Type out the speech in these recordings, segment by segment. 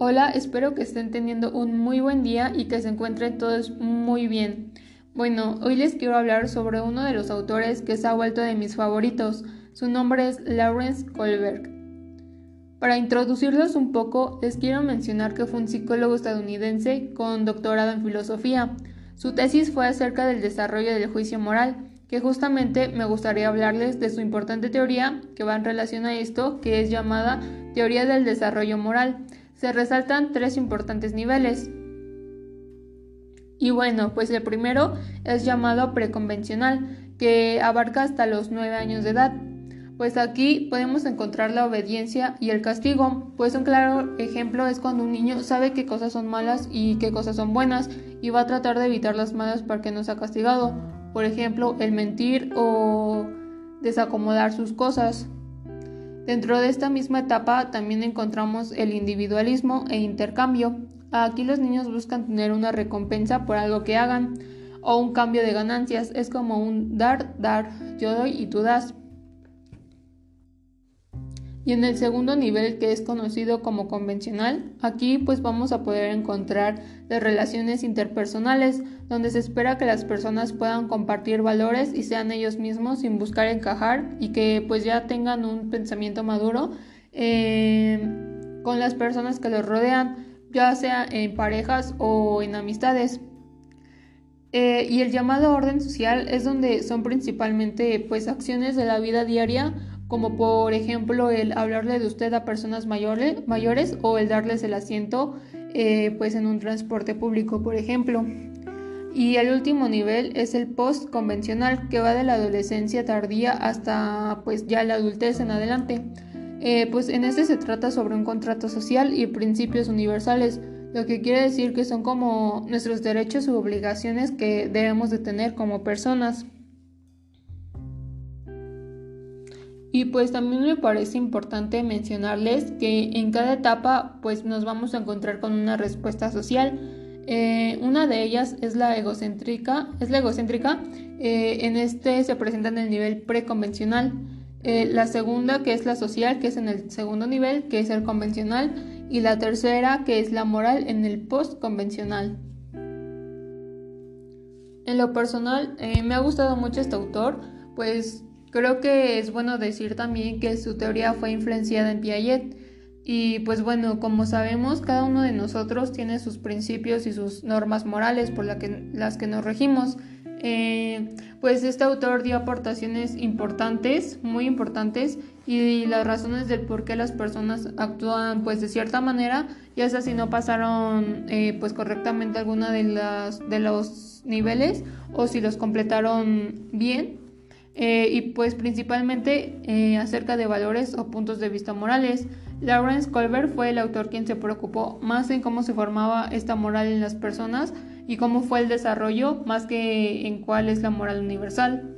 Hola, espero que estén teniendo un muy buen día y que se encuentren todos muy bien. Bueno, hoy les quiero hablar sobre uno de los autores que se ha vuelto de mis favoritos. Su nombre es Lawrence Kohlberg. Para introducirlos un poco, les quiero mencionar que fue un psicólogo estadounidense con doctorado en filosofía. Su tesis fue acerca del desarrollo del juicio moral que justamente me gustaría hablarles de su importante teoría que va en relación a esto, que es llamada teoría del desarrollo moral. Se resaltan tres importantes niveles. Y bueno, pues el primero es llamado preconvencional, que abarca hasta los nueve años de edad. Pues aquí podemos encontrar la obediencia y el castigo, pues un claro ejemplo es cuando un niño sabe qué cosas son malas y qué cosas son buenas y va a tratar de evitar las malas para que no sea castigado, por ejemplo, el mentir o desacomodar sus cosas. Dentro de esta misma etapa también encontramos el individualismo e intercambio. Aquí los niños buscan tener una recompensa por algo que hagan o un cambio de ganancias. Es como un dar, dar, yo doy y tú das. Y en el segundo nivel, que es conocido como convencional, aquí pues vamos a poder encontrar las relaciones interpersonales, donde se espera que las personas puedan compartir valores y sean ellos mismos sin buscar encajar y que pues ya tengan un pensamiento maduro eh, con las personas que los rodean, ya sea en parejas o en amistades. Eh, y el llamado orden social es donde son principalmente pues acciones de la vida diaria como por ejemplo el hablarle de usted a personas mayores, mayores o el darles el asiento eh, pues en un transporte público, por ejemplo. Y el último nivel es el post convencional que va de la adolescencia tardía hasta pues ya la adultez en adelante. Eh, pues en este se trata sobre un contrato social y principios universales, lo que quiere decir que son como nuestros derechos u obligaciones que debemos de tener como personas. Y pues también me parece importante mencionarles que en cada etapa pues nos vamos a encontrar con una respuesta social. Eh, una de ellas es la egocéntrica, es la egocéntrica. Eh, en este se presenta en el nivel preconvencional. Eh, la segunda que es la social, que es en el segundo nivel, que es el convencional. Y la tercera que es la moral en el postconvencional. En lo personal me ha gustado mucho este autor, pues Creo que es bueno decir también que su teoría fue influenciada en Piaget. Y pues bueno, como sabemos, cada uno de nosotros tiene sus principios y sus normas morales por que, las que nos regimos. Eh, pues este autor dio aportaciones importantes, muy importantes, y las razones del por qué las personas actúan pues de cierta manera, ya sea si no pasaron eh, pues correctamente alguna de las de los niveles o si los completaron bien eh, y pues principalmente eh, acerca de valores o puntos de vista morales. Lawrence Colbert fue el autor quien se preocupó más en cómo se formaba esta moral en las personas y cómo fue el desarrollo más que en cuál es la moral universal.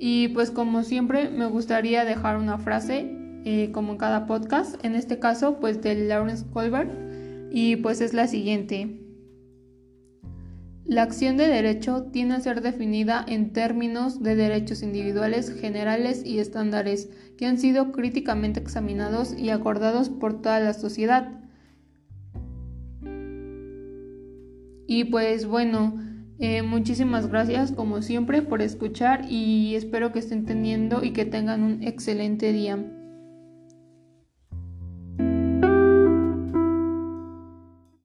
Y pues como siempre me gustaría dejar una frase eh, como en cada podcast, en este caso pues de Lawrence Colbert y pues es la siguiente. La acción de derecho tiene a ser definida en términos de derechos individuales generales y estándares que han sido críticamente examinados y acordados por toda la sociedad. Y pues bueno, eh, muchísimas gracias como siempre por escuchar y espero que estén teniendo y que tengan un excelente día.